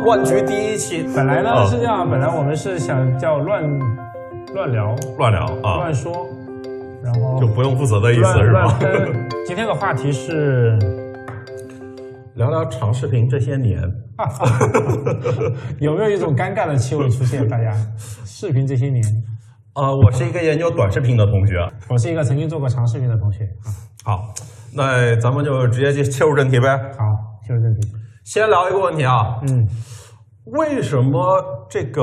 乱局第一期，本来呢啊是这样，本来我们是想叫乱乱聊、乱聊啊乱，说，然后就不用负责的意思是吧。今天的话题是，聊聊长视频这些年，有没有一种尴尬的气味出现？大家，视频这些年，呃，我是一个研究短视频的同学。我是一个曾经做过长视频的同学。好，那咱们就直接就切入正题呗。好，切入正题。先聊一个问题啊，嗯，为什么这个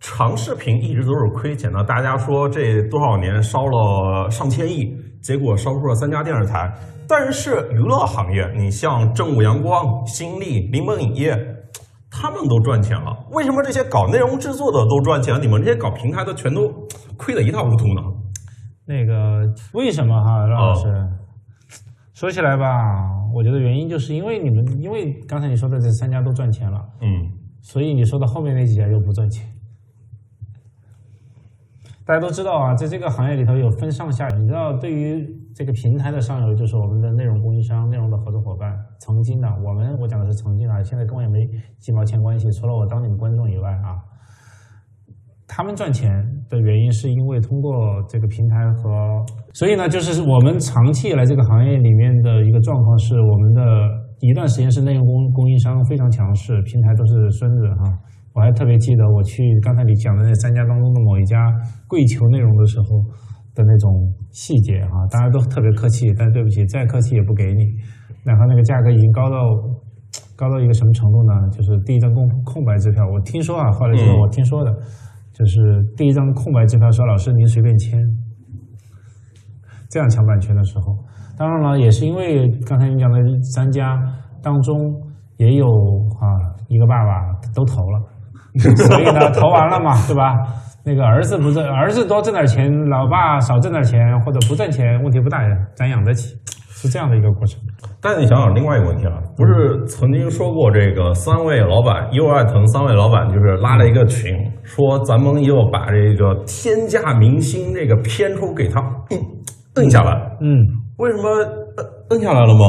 长视频一直都是亏钱呢？大家说这多少年烧了上千亿，结果烧出了三家电视台。但是娱乐行业，你像正午阳光、新力、柠檬影业，他们都赚钱了。为什么这些搞内容制作的都赚钱，你们这些搞平台的全都亏得一塌糊涂呢？那个为什么哈，让老师？哦说起来吧，我觉得原因就是因为你们，因为刚才你说的这三家都赚钱了，嗯所以你说的后面那几家又不赚钱。大家都知道啊，在这个行业里头有分上下游。你知道，对于这个平台的上游，就是我们的内容供应商、内容的合作伙伴。曾经的我们，我讲的是曾经啊，现在跟我也没几毛钱关系，除了我当你们观众以外啊。他们赚钱的原因是因为通过这个平台和，所以呢，就是我们长期以来这个行业里面的一个状况是，我们的一段时间是内容供供应商非常强势，平台都是孙子哈。我还特别记得我去刚才你讲的那三家当中的某一家跪求内容的时候的那种细节哈，大家都特别客气，但对不起，再客气也不给你。然后那个价格已经高到高到一个什么程度呢？就是第一张空空白支票，我听说啊，后来就是嗯我听说的，就是第一张空白支票说老师您随便签，这样抢版权的时候，当然了，也是因为刚才你讲的三家当中也有啊一个爸爸都投了，所以呢投完了嘛，对吧？那个儿子不挣，儿子多挣点钱，老爸少挣点钱，或者不挣钱，问题不大呀，咱养得起，是这样的一个过程。但是你想想另外一个问题啊，不是曾经说过这个三位老板，优爱腾三位老板就是拉了一个群，说咱们要把这个天价明星这个片酬给他嗯摁下来，嗯。为什么摁摁下来了吗？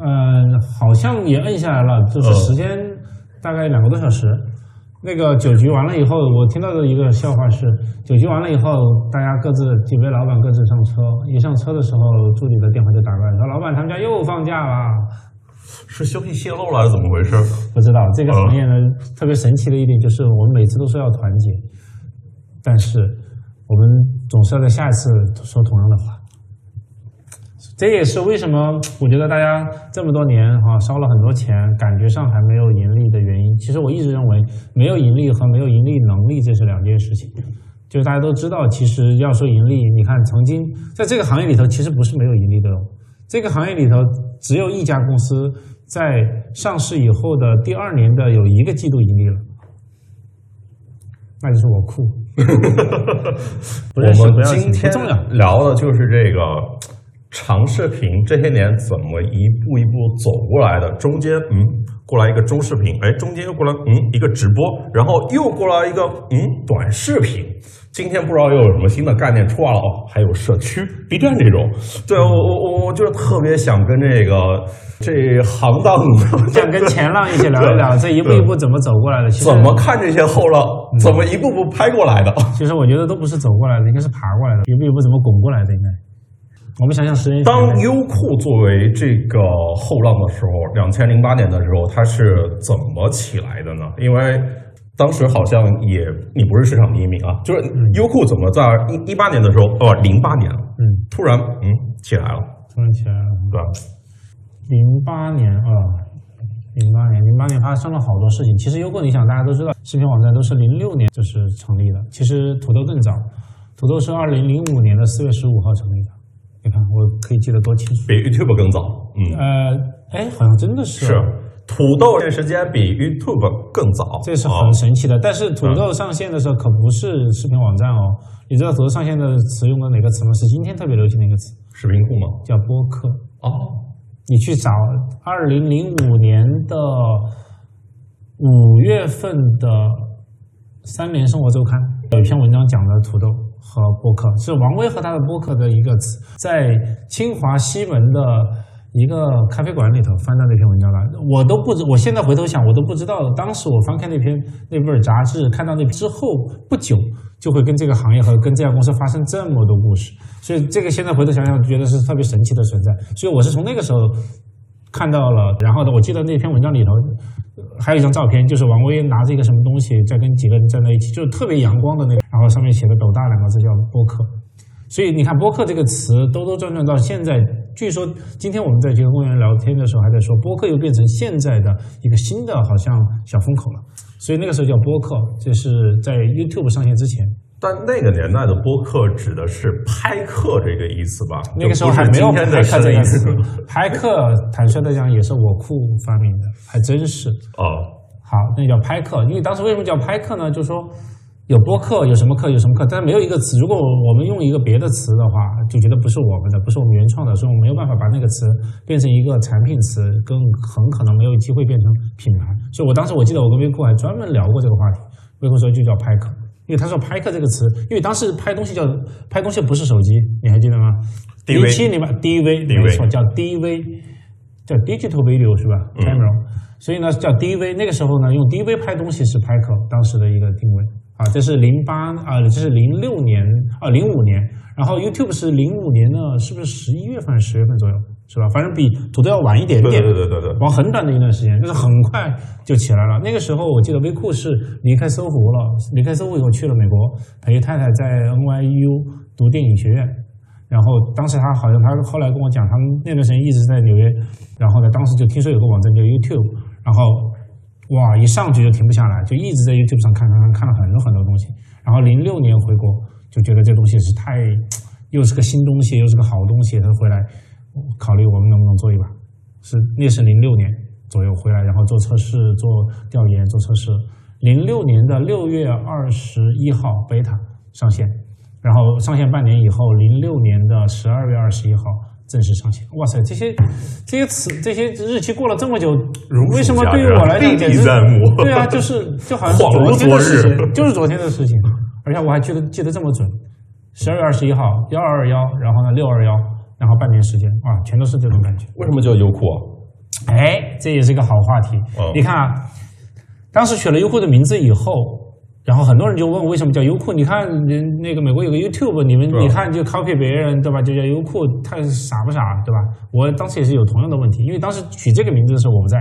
嗯，好像也摁下来了，就是嗯时间大概两个多小时。那个酒局完了以后，我听到的一个笑话是，酒局完了以后，大家各自几位老板各自上车，一上车的时候，助理的电话就打过来说：“老板，他们家又放假了。是消息泄露了还是怎么回事？”不知道这个行业呢，特别神奇的一点就是，我们每次都说要团结，但是我们总是要在下一次说同样的话。这也是为什么我觉得大家这么多年哈、烧了很多钱，感觉上还没有盈利的原因。其实我一直认为，没有盈利和没有盈利能力这是两件事情。就是大家都知道，其实要说盈利，你看曾经在这个行业里头，其实不是没有盈利的哦。这个行业里头，只有一家公司在上市以后的第二年的有一个季度盈利了，那就是我酷。不认识我不要紧，们今天不重要。聊的就是这个长视频这些年怎么一步一步走过来的，中间嗯过来一个中视频，哎，中间又过来嗯一个直播，然后又过来一个嗯短视频。今天不知道又有什么新的概念出来了哦，还有社区 B 站这种，对我我我我就是特别想跟这个这行当想跟前浪一起聊一聊，这一步一步怎么走过来的？其实怎么看这些后浪，怎么一步步拍过来的。其实我觉得都不是走过来的，应该是爬过来的，一步一步怎么滚过来的？应该。我们想想十年前，当优酷作为这个后浪的时候，两千零八年的时候，它是怎么起来的呢？因为当时好像也你不是市场第一名啊，就是优酷怎么在一一八年的时候，哦，零八年嗯，突然嗯起来了，突然起来了。对吧？零八年啊，零八年，零八年发生了好多事情。其实优酷，你想大家都知道，视频网站都是零六年就是成立的。其实土豆更早，土豆是二零零五年的四月十五号成立的。你看，我可以记得多清楚。比 YouTube 更早，嗯，呃，哎，好像真的是是哦土豆这时间比 YouTube 更早，这是啊很神奇的。但是土豆上线的时候可不是视频网站哦。你知道土豆上线的词用的哪个词吗？是今天特别流行的一个词，视频库吗？叫播客。哦，你去找二零零五年的五月份的《三联生活周刊》有一篇文章讲的土豆和播客，是王威和他的播客的一个词，在清华西门的一个咖啡馆里头翻到那篇文章了，我都不知，我现在回头想，我都不知道，当时我翻开那篇那本杂志，看到那之后不久，就会跟这个行业和跟这家公司发生这么多故事，所以这个现在回头想想，觉得是特别神奇的存在。所以我是从那个时候看到了，然后呢，我记得那篇文章里头还有一张照片，就是王威拿着一个什么东西在跟几个人站在一起，就是特别阳光的那个，然后上面写的“斗大”两个字，叫播客。所以你看，播客这个词兜兜转转到现在，据说今天我们在这个公园聊天的时候还在说，播客又变成现在的一个新的好像小风口了。所以那个时候叫播客，这是在 YouTube 上线之前。但那个年代的播客指的是拍客这个意思吧？那个时候还没有拍客这个词。拍客，坦率的讲，也是我库发明的，还真是。哦，好，那叫拍客。因为当时为什么叫拍客呢？就是说。有播客，有什么课，有什么课，但是没有一个词。如果我们用一个别的词的话，就觉得不是我们的，不是我们原创的，所以我们没有办法把那个词变成一个产品词，更很可能没有机会变成品牌。所以我当时我记得我跟微库还专门聊过这个话题。微库说就叫拍客，因为他说拍客这个词，因为当时拍东西叫拍东西不是手机，你还记得吗？DV，七年吧 DV，没错，叫 DV，叫 Digital Video 是吧？Camera，所以呢叫 DV。那个时候呢用 DV 拍东西是拍客当时的一个定位。啊，这是零八啊，这是零六年啊，零五年，然后 YouTube 是零五年的，是不是十一月份、十月份左右，是吧？反正比土豆要晚一点点，对对对对对，往很短的一段时间，就是很快就起来了。那个时候我记得微库是离开搜狐了，离开搜狐以后去了美国，陪太太在 NYU 读电影学院，然后当时他好像他后来跟我讲，他们那段时间一直在纽约，然后呢，当时就听说有个网站叫 YouTube，然后。哇！一上去就停不下来，就一直在 YouTube 上看看看，看了很多很多东西。然后零六年回国，就觉得这东西是太，又是个新东西，又是个好东西，他回来考虑我们能不能做一把。是那是零六年左右回来，然后做测试、做调研、做测试。零六年的六月二十一号，beta 上线，然后上线半年以后，零六年的十二月二十一号。正式上线，哇塞！这些这些词，这些日期过了这么久，为什么对于我来讲简直对啊，就是就好像 是昨天的事情，就是昨天的事情，而且我还记得记得这么准。十二月二十一号，幺二二幺，然后呢六二幺，然后半年时间，啊，全都是这种感觉。为什么叫优酷啊？哎，这也是一个好话题。你看啊，当时取了优酷的名字以后。然后很多人就问为什么叫优酷？你看人那个美国有个 YouTube，你们你看就 copy 别人对吧？就叫优酷，他傻不傻对吧？我当时也是有同样的问题，因为当时取这个名字的时候我不在，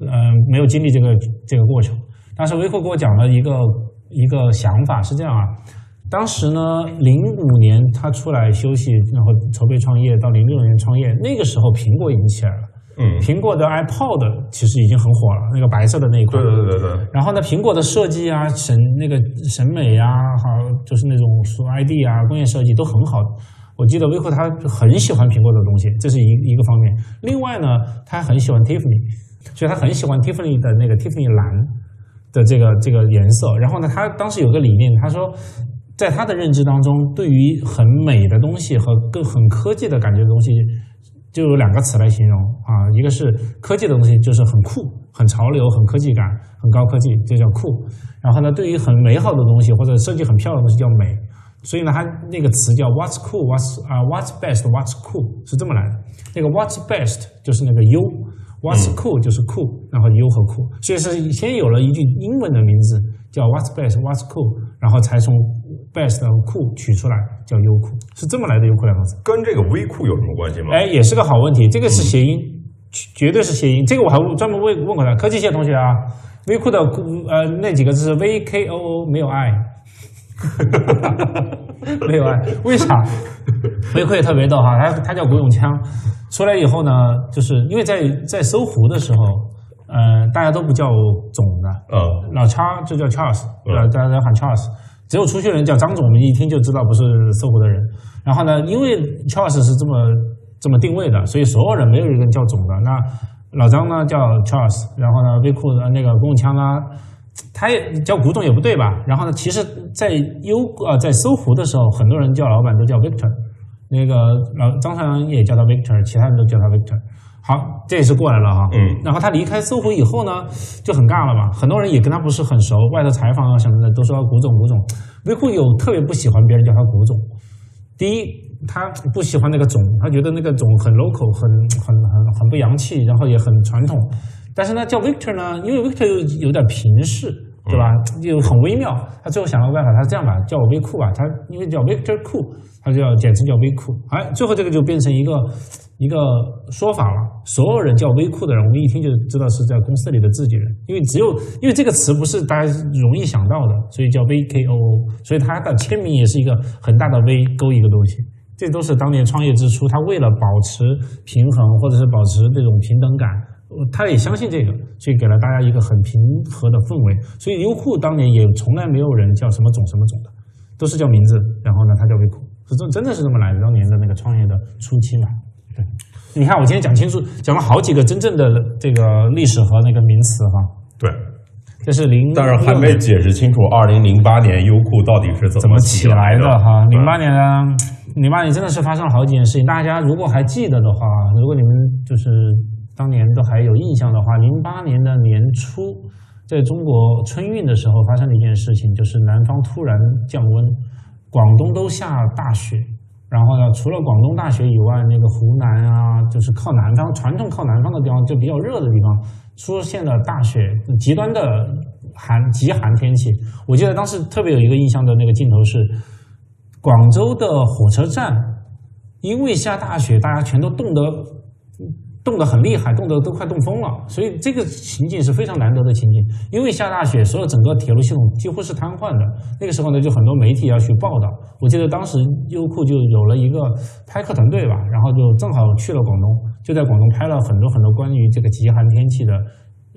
嗯，没有经历这个这个过程。当时微库给我讲了一个一个想法是这样啊，当时呢零五年他出来休息，然后筹备创业，到零六年创业，那个时候苹果已经起来了。嗯，苹果的 iPod 其实已经很火了，那个白色的那一款。对对对对。然后呢，苹果的设计啊，审那个审美啊，好，就是那种说 ID 啊，工业设计都很好。我记得威克他很喜欢苹果的东西，这是一一个方面。另外呢，他很喜欢 Tiffany，所以他很喜欢 Tiffany 的那个 Tiffany 蓝的这个这个颜色。然后呢，他当时有个理念，他说，在他的认知当中，对于很美的东西和更很科技的感觉的东西。就有两个词来形容啊，一个是科技的东西，就是很酷、很潮流、很科技感、很高科技，这叫酷。然后呢，对于很美好的东西或者设计很漂亮的东西叫美。所以呢，它那个词叫 What's cool？What's 啊，What's best？What's cool？是这么来的。那个 What's best 就是那个优，What's cool 就是酷，然后优和酷。所以是先有了一句英文的名字叫 What's best？What's cool？然后才从 best 酷取出来叫优酷，是这么来的优酷两个字，跟这个微库有什么关系吗？哎，也是个好问题，这个是谐音，绝对是谐音。这个我还专门问问过他，科技系同学啊，微库的呃那几个字是 V K O O 没有 I，，没有 I，，为啥？微库也特别逗哈，他他叫古永锵，出来以后呢，就是因为在在搜狐的时候，呃，大家都不叫总的，呃，老叉就叫 Charles，呃，大家都喊 Charles。只有出去人叫张总，我们一听就知道不是搜狐的人。然后呢，因为 Charles 是这么这么定位的，所以所有人没有一个人叫总的。那老张呢叫 Charles，然后呢，微库的那个公共枪呢，他也叫古董也不对吧？然后呢，其实，在优啊在搜狐的时候，很多人叫老板都叫 Victor，那个老张朝阳也叫他 Victor，其他人都叫他 Victor。好，这也是过来了哈。嗯。然后他离开搜狐以后呢，就很尬了嘛。很多人也跟他不是很熟，外头采访啊什么的都说古总古总。微库有特别不喜欢别人叫他古总。第一，他不喜欢那个总，他觉得那个总很 local，很很很很不洋气，然后也很传统。但是呢，叫 Victor 呢，因为 Victor 有有点平视，对吧？又很微妙。他最后想了个办法，他这样吧，叫我微酷吧。他因为叫 Victor 酷，他就要简称叫微酷。哎，最后这个就变成一个一个说法了。所有人叫微酷的人，我们一听就知道是在公司里的自己人，因为只有因为这个词不是大家容易想到的，所以叫 VKOO。所以他的签名也是一个很大的 V 勾一个东西。这都是当年创业之初，他为了保持平衡或者是保持这种平等感。他也相信这个，所以给了大家一个很平和的氛围。所以优酷当年也从来没有人叫什么总什么总的，都是叫名字。然后呢，他叫微酷，是真真的是这么来的。当年的那个创业的初期嘛，你看我今天讲清楚，讲了好几个真正的这个历史和那个名词哈。对，这是零，但是还没解释清楚，二零零八年优酷到底是怎么起来的哈？零八年呢，零八年真的是发生了好几件事情。大家如果还记得的话，如果你们就是。当年都还有印象的话，零八年的年初，在中国春运的时候发生了一件事情，就是南方突然降温，广东都下大雪。然后呢，除了广东大学以外，那个湖南啊，就是靠南方传统靠南方的地方，就比较热的地方，出现了大雪，极端的寒极寒天气。我记得当时特别有一个印象的那个镜头是，广州的火车站，因为下大雪，大家全都冻得。冻得很厉害，冻得都快冻疯了，所以这个情景是非常难得的情景。因为下大雪，所有整个铁路系统几乎是瘫痪的。那个时候呢，就很多媒体要去报道。我记得当时优酷就有了一个拍客团队吧，然后就正好去了广东，就在广东拍了很多很多关于这个极寒天气的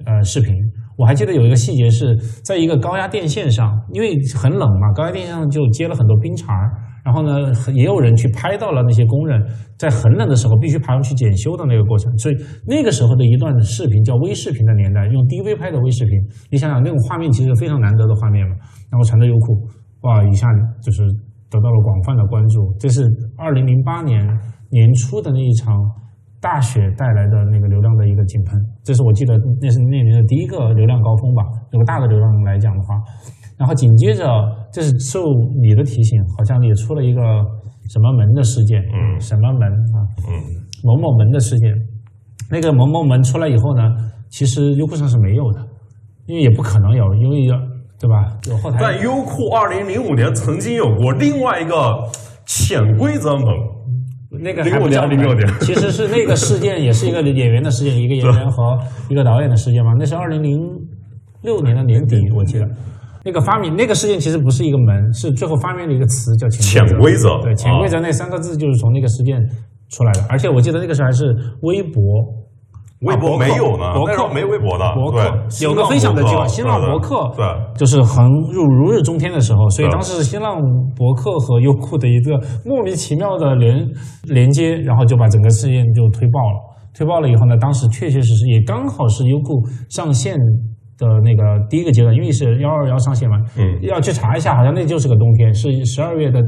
呃视频。我还记得有一个细节是在一个高压电线上，因为很冷嘛，高压电线上就接了很多冰碴儿。然后呢，也有人去拍到了那些工人在很冷的时候必须爬上去检修的那个过程。所以那个时候的一段视频叫微视频的年代，用 DV 拍的微视频，你想想那种画面其实非常难得的画面嘛。然后传到优酷，哇，一下就是得到了广泛的关注。这是二零零八年年初的那一场大雪带来的那个流量的一个井喷，这是我记得那是那年的第一个流量高峰吧。有个大的流量来讲的话。然后紧接着，这是受你的提醒，好像也出了一个什么门的事件，嗯，什么门啊，嗯，某某门的事件。那个某某门出来以后呢，其实优酷上是没有的，因为也不可能有，因为对吧？有后台。但优酷二零零五年曾经有过另外一个潜规则门，那个零五年零六年，其实是那个事件也是一个演员的事件，一个演员和一个导演的事件嘛。那是二零零六年的年底，我记得。那个发明那个事件其实不是一个门，是最后发明了一个词叫潜规则。对，潜规则那三个字就是从那个事件出来的。而且我记得那个时候还是微博，微博没有呢，博客没微博的，博客有个分享的机会，新浪博客对，就是横入如日中天的时候，所以当时是新浪博客和优酷的一个莫名其妙的连连接，然后就把整个事件就推爆了。推爆了以后呢，当时确确实实也刚好是优酷上线。的那个第一个阶段，因为是幺二幺上线嘛，嗯，要去查一下，好像那就是个冬天，是十二月的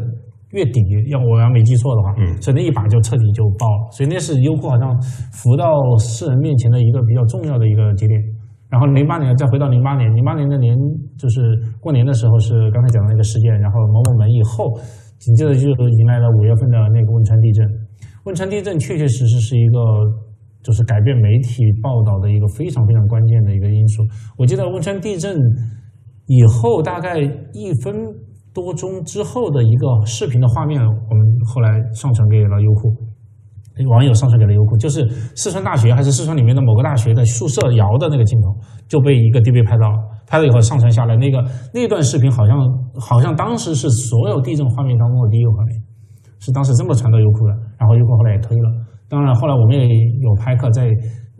月底，要我要没记错的话，嗯，所以那一把就彻底就爆了，所以那是优酷好像浮到世人面前的一个比较重要的一个节点。然后零八年再回到零八年，零八年的年就是过年的时候是刚才讲的那个事件，然后某某门以后，紧接着就迎来了五月份的那个汶川地震。汶川地震确确实实是一个。就是改变媒体报道的一个非常非常关键的一个因素。我记得汶川地震以后大概一分多钟之后的一个视频的画面，我们后来上传给了优酷，网友上传给了优酷，就是四川大学还是四川里面的某个大学的宿舍摇的那个镜头，就被一个 DV 拍到了，拍了以后上传下来，那个那段视频好像好像当时是所有地震画面当中的第一个画面，是当时这么传到优酷的，然后优酷后来也推了。当然，后来我们也有拍客在，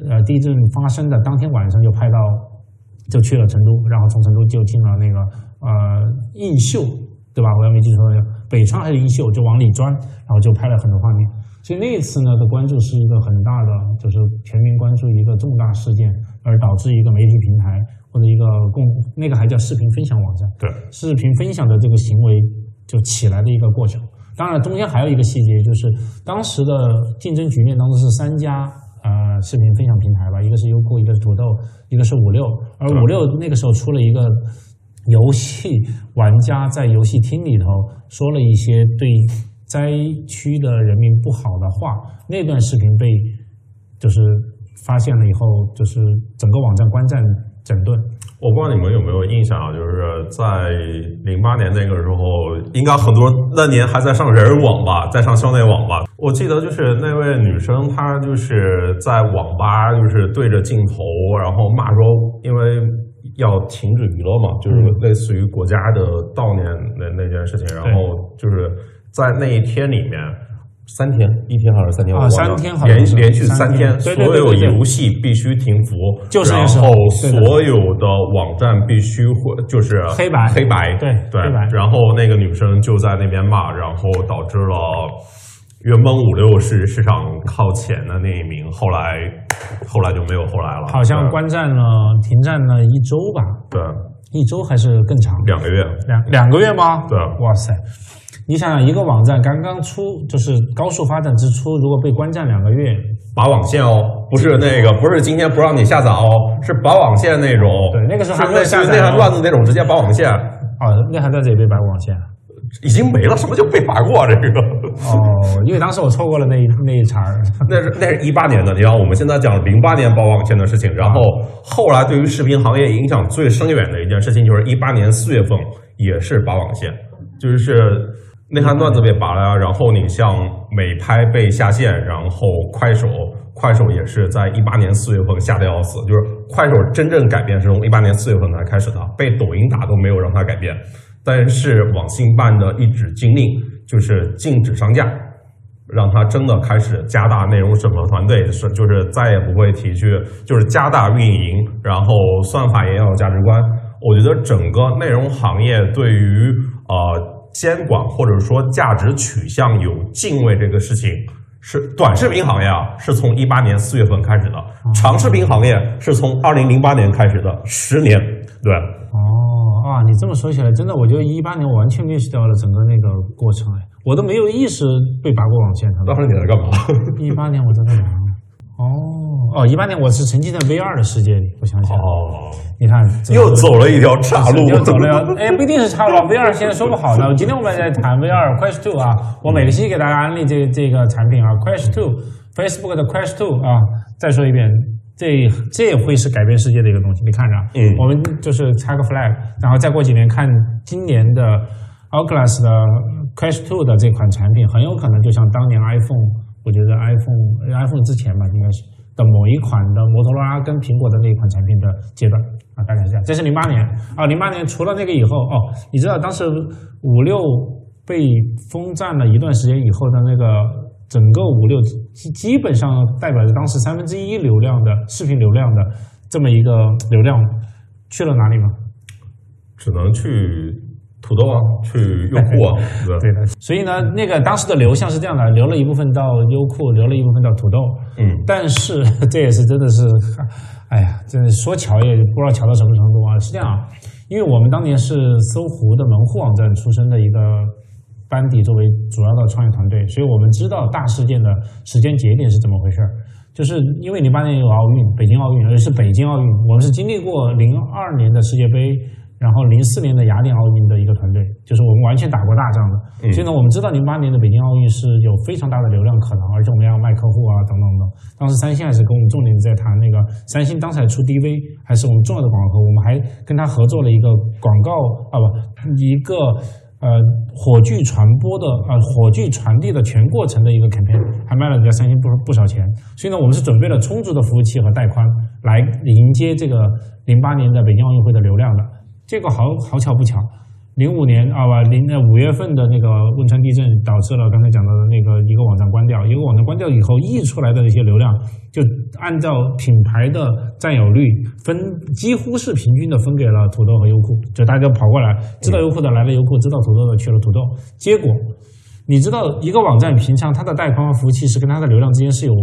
呃，地震发生的当天晚上就拍到，就去了成都，然后从成都就进了那个呃映秀，对吧？我要没记错，北川还是映秀，就往里钻，然后就拍了很多画面。所以那一次呢的关注是一个很大的，就是全民关注一个重大事件，而导致一个媒体平台或者一个共那个还叫视频分享网站，对视频分享的这个行为就起来的一个过程。当然，中间还有一个细节，就是当时的竞争局面当中是三家呃视频分享平台吧，一个是优酷，一个是土豆，一个是五六。而五六那个时候出了一个游戏玩家在游戏厅里头说了一些对灾区的人民不好的话，那段视频被就是发现了以后，就是整个网站关站整顿。我不知道你们有没有印象啊，就是在零八年那个时候，应该很多人那年还在上人人网吧，在上校内网吧。我记得就是那位女生，她就是在网吧，就是对着镜头，然后骂说，因为要停止娱乐嘛，就是类似于国家的悼念那那件事情，然后就是在那一天里面。三天，一天还是三天？啊，三天，连连续三天，所有游戏必须停服，就是然后所有的网站必须会就是黑白黑白，对对。然后那个女生就在那边骂，然后导致了原本五六是市场靠前的那一名，后来后来就没有后来了，好像观战了，停战了一周吧？对，一周还是更长？两个月，两两个月吗？对，哇塞。你想想，一个网站刚刚出，就是高速发展之初，如果被关站两个月，拔网线哦，不是那个，不是今天不让你下载哦，是拔网线那种。对，那个时候还没有下载。内涵段子那种直接拔网线。哦，内涵段子也被拔过网线，已经没了。什么叫被拔过这个？哦，因为当时我错过了那一那一茬儿。那是那是一八年的，你看我们现在讲零八年拔网线的事情，然后后来对于视频行业影响最深远的一件事情，就是一八年四月份也是拔网线，就是。内涵段子被拔了呀，然后你像美拍被下线，然后快手，快手也是在一八年四月份下的要死，就是快手真正改变是从一八年四月份才开始的，被抖音打都没有让它改变，但是网信办的一纸禁令就是禁止上架，让它真的开始加大内容审核团队，是就是再也不会提去，就是加大运营，然后算法也要有价值观，我觉得整个内容行业对于呃。监管或者说价值取向有敬畏这个事情，是短视频行业啊，是从一八年四月份开始的；长视频行业是从二零零八年开始的，十年。对。哦啊，你这么说起来，真的，我觉得一八年我完全 miss 掉了整个那个过程，哎，我都没有意识被拔过网线。当时你在干嘛？一八年我在干嘛？哦。哦，一八年我是沉浸在 VR 的世界里，我想想。哦，你看，又走了一条岔路，又走了。哎，不一定是岔路，VR 现在说不好呢。今天我们在谈 VR Quest Two 啊，我每个星期给大家安利这这个产品啊，Quest Two，Facebook 的 Quest Two 啊。再说一遍，这这会是改变世界的一个东西。你看着，嗯，我们就是插个 flag，然后再过几年看今年的 Oculus 的 Quest Two 的这款产品，很有可能就像当年 iPhone，我觉得 iPhone iPhone 之前吧，应该是。某一款的摩托罗拉跟苹果的那一款产品的阶段啊，大概是这样。这是零八年啊，零八年除了那个以后哦，你知道当时五六被封站了一段时间以后的那个整个五六基基本上代表着当时三分之一流量的视频流量的这么一个流量去了哪里吗？只能去。土豆啊，去优酷啊，对的。所以呢，那个当时的流向是这样的，留了一部分到优酷，留了一部分到土豆。嗯，但是 这也是真的是，哎呀，真的说巧也不知道巧到什么程度啊。是这样啊，因为我们当年是搜狐的门户网站出身的一个班底作为主要的创业团队，所以我们知道大事件的时间节点是怎么回事儿。就是因为零八年有奥运，北京奥运，而且是北京奥运，我们是经历过零二年的世界杯。然后零四年的雅典奥运的一个团队，就是我们完全打过大仗的。所以呢，我们知道零八年的北京奥运是有非常大的流量可能，而且我们要卖客户啊，等等等。当时三星还是跟我们重点在谈那个，三星当时还出 DV，还是我们重要的广告客户。我们还跟他合作了一个广告啊不，一个呃火炬传播的呃火炬传递的全过程的一个 campaign，还卖了人家三星不不少钱。所以呢，我们是准备了充足的服务器和带宽来迎接这个零八年的北京奥运会的流量的。这个好好巧不巧，零五年啊吧零呃五月份的那个汶川地震导致了刚才讲到的那个一个网站关掉，一个网站关掉以后溢出来的那些流量，就按照品牌的占有率分，几乎是平均的分给了土豆和优酷，就大家跑过来，知道优酷的来了优酷，知道土豆的去了土豆，结果。你知道一个网站平常它的带宽和服务器是跟它的流量之间是有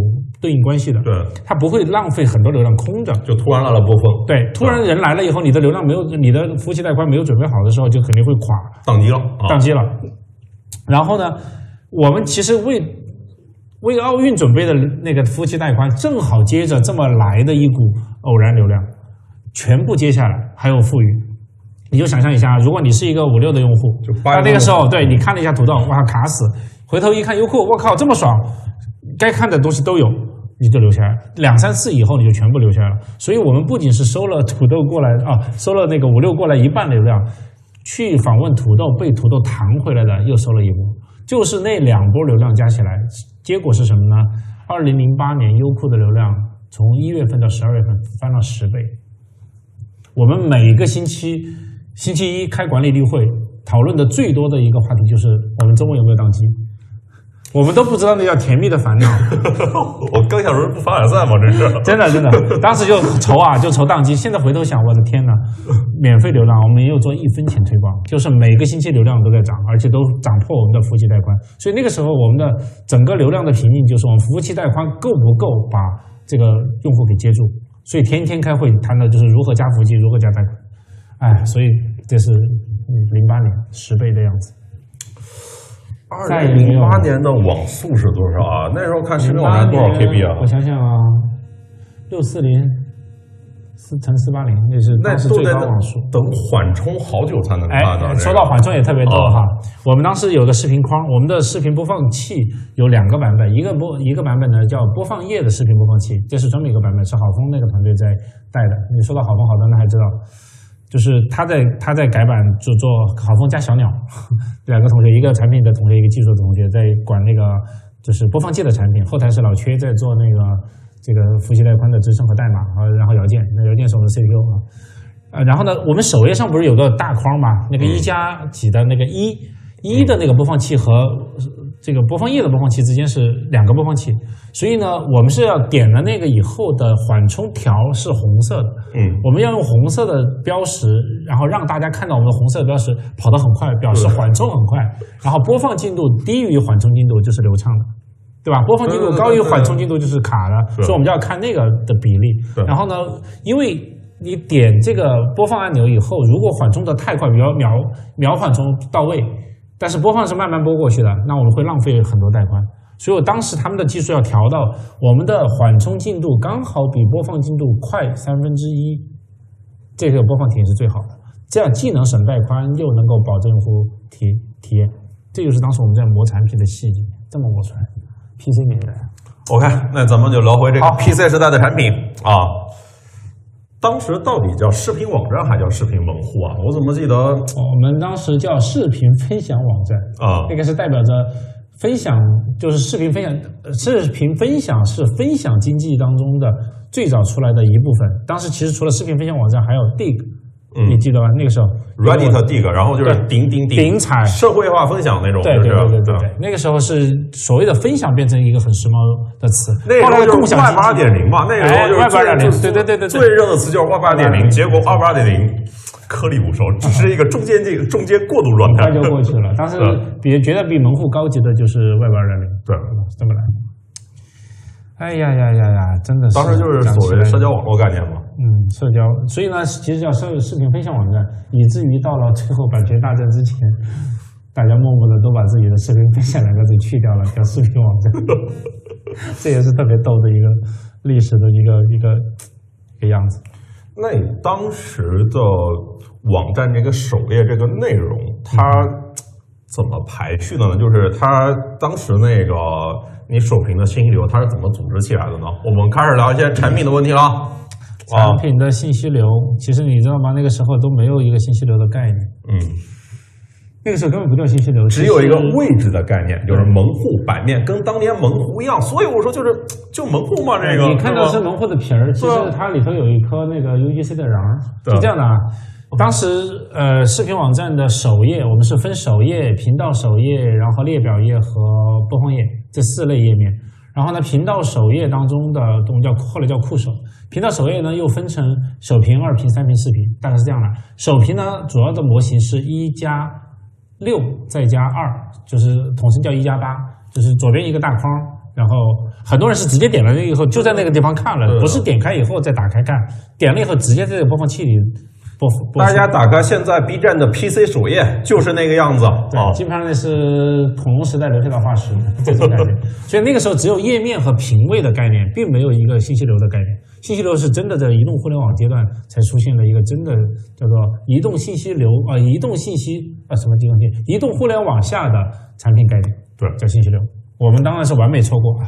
对应关系的，对，它不会浪费很多流量空着，就突然来了波峰，对，突然人来了以后，你的流量没有，你的服务器带宽没有准备好的时候，就肯定会垮，宕机了，宕机了。然后呢，我们其实为为奥运准备的那个服务器带宽，正好接着这么来的一股偶然流量，全部接下来还有富裕。你就想象一下，如果你是一个五六的用户，那那个时候，对你看了一下土豆，哇，卡死，回头一看优酷，我靠，这么爽，该看的东西都有，你就留下来。两三次以后，你就全部留下来了。所以我们不仅是收了土豆过来啊，收了那个五六过来一半流量，去访问土豆被土豆弹回来的又收了一波，就是那两波流量加起来，结果是什么呢？二零零八年优酷的流量从一月份到十二月份翻了十倍。我们每个星期星期一开管理例会，讨论的最多的一个话题就是我们周末有没有宕机。我们都不知道那叫甜蜜的烦恼，我刚想说不凡尔赛吗？这是 真的真的，当时就愁啊，就愁宕机。现在回头想，我的天呐，免费流量我们没有做一分钱推广，就是每个星期流量都在涨，而且都涨破我们的服务器带宽。所以那个时候我们的整个流量的瓶颈就是我们服务器带宽够不够把这个用户给接住。所以天天开会谈的就是如何加服务器，如何加带宽。哎，所以这是零八年十倍的样子。二零零八年的网速是多少啊？那时候看视频网站多少 KB 啊？我想想啊，六四零四乘四八零，那是那是最高网速。等缓冲好久才能看到。说到缓冲也特别多哈。我们当时有个视频框，我们的视频播放器有两个版本，一个播一个版本呢叫播放页的视频播放器，这是专门一个版本，是好峰那个团队在带的。你说到好峰，好端，那还知道。就是他在他在改版就做好风加小鸟 两个同学，一个产品的同学，一个技术的同学在管那个就是播放器的产品，后台是老缺在做那个这个服务器带宽的支撑和代码，然后然后邮件，那姚建是我们的 CPU 啊，呃，然后呢，我们首页上不是有个大框嘛，那个一加几的那个一一的那个播放器和。这个播放页的播放器之间是两个播放器，所以呢，我们是要点了那个以后的缓冲条是红色的，嗯，我们要用红色的标识，然后让大家看到我们的红色标识跑得很快，表示缓冲很快，然后播放进度低于缓冲进度就是流畅的，对吧？播放进度高于缓冲进度就是卡的，所以我们就要看那个的比例。然后呢，因为你点这个播放按钮以后，如果缓冲的太快，秒秒秒缓冲到位。但是播放是慢慢播过去的，那我们会浪费很多带宽，所以我当时他们的技术要调到我们的缓冲进度刚好比播放进度快三分之一，这个播放体验是最好的，这样既能省带宽，又能够保证用户体体验，这就是当时我们在磨产品的细节，这么磨出来，PC 年代。OK，那咱们就聊回这个 PC 时代的产品啊。当时到底叫视频网站还叫视频门户啊？我怎么记得我们当时叫视频分享网站啊？那个是代表着分享，就是视频分享。视频分享是分享经济当中的最早出来的一部分。当时其实除了视频分享网站，还有 Dig。你记得吧？那个时候，Reddit、Dig，然后就是顶顶顶顶彩社会化分享那种，对对对对对。那个时候是所谓的分享变成一个很时髦的词。那个时候就是 Web 二点零嘛，那个时候就是 Web 二点零，对对对对。最热的词就是 Web 二点零，结果 Web 二点零颗粒无收，只是一个中间进中间过渡状态，就过去了。当时比觉得比门户高级的就是 Web 二点零，对，这么来。哎呀呀呀呀，真的是。当时就是所谓的社交网络概念嘛。嗯，社交，所以呢，其实叫社视频分享网站，以至于到了最后版权大战之前，大家默默的都把自己的视频分享两个字去掉了，叫视频网站。这也是特别逗的一个历史的一个一个一个样子。那当时的网站这个首页这个内容，它怎么排序的呢？就是它当时那个你首屏的信息流，它是怎么组织起来的呢？我们开始聊一些产品的问题了。产品的信息流，其实你知道吗？那个时候都没有一个信息流的概念。嗯，那个时候根本不叫信息流，只有一个位置的概念，就是门户版面，跟当年门户一样。所以我说就是就门户嘛，这个你看到是门户的皮儿，其实它里头有一颗那个 UGC 的瓤，是这样的啊。当时呃，视频网站的首页，我们是分首页、频道首页，然后列表页和播放页这四类页面。然后呢，频道首页当中的我们叫后来叫酷手。频道首页呢又分成首屏、二屏、三屏、四屏，大概是这样的。首屏呢主要的模型是一加六再加二，就是统称叫一加八，就是左边一个大框，然后很多人是直接点了那以后就在那个地方看了，不是点开以后再打开看，点了以后直接在这个播放器里。大家打开现在 B 站的 PC 首页，就是那个样子啊，基本上那是恐龙时代留下的化石这种概念。所以那个时候只有页面和屏位的概念，并没有一个信息流的概念。信息流是真的在移动互联网阶段才出现了一个真的叫做移动信息流啊，移动信息啊什么地方去？移动互联网下的产品概念。对叫信息流。我们当然是完美错过啊。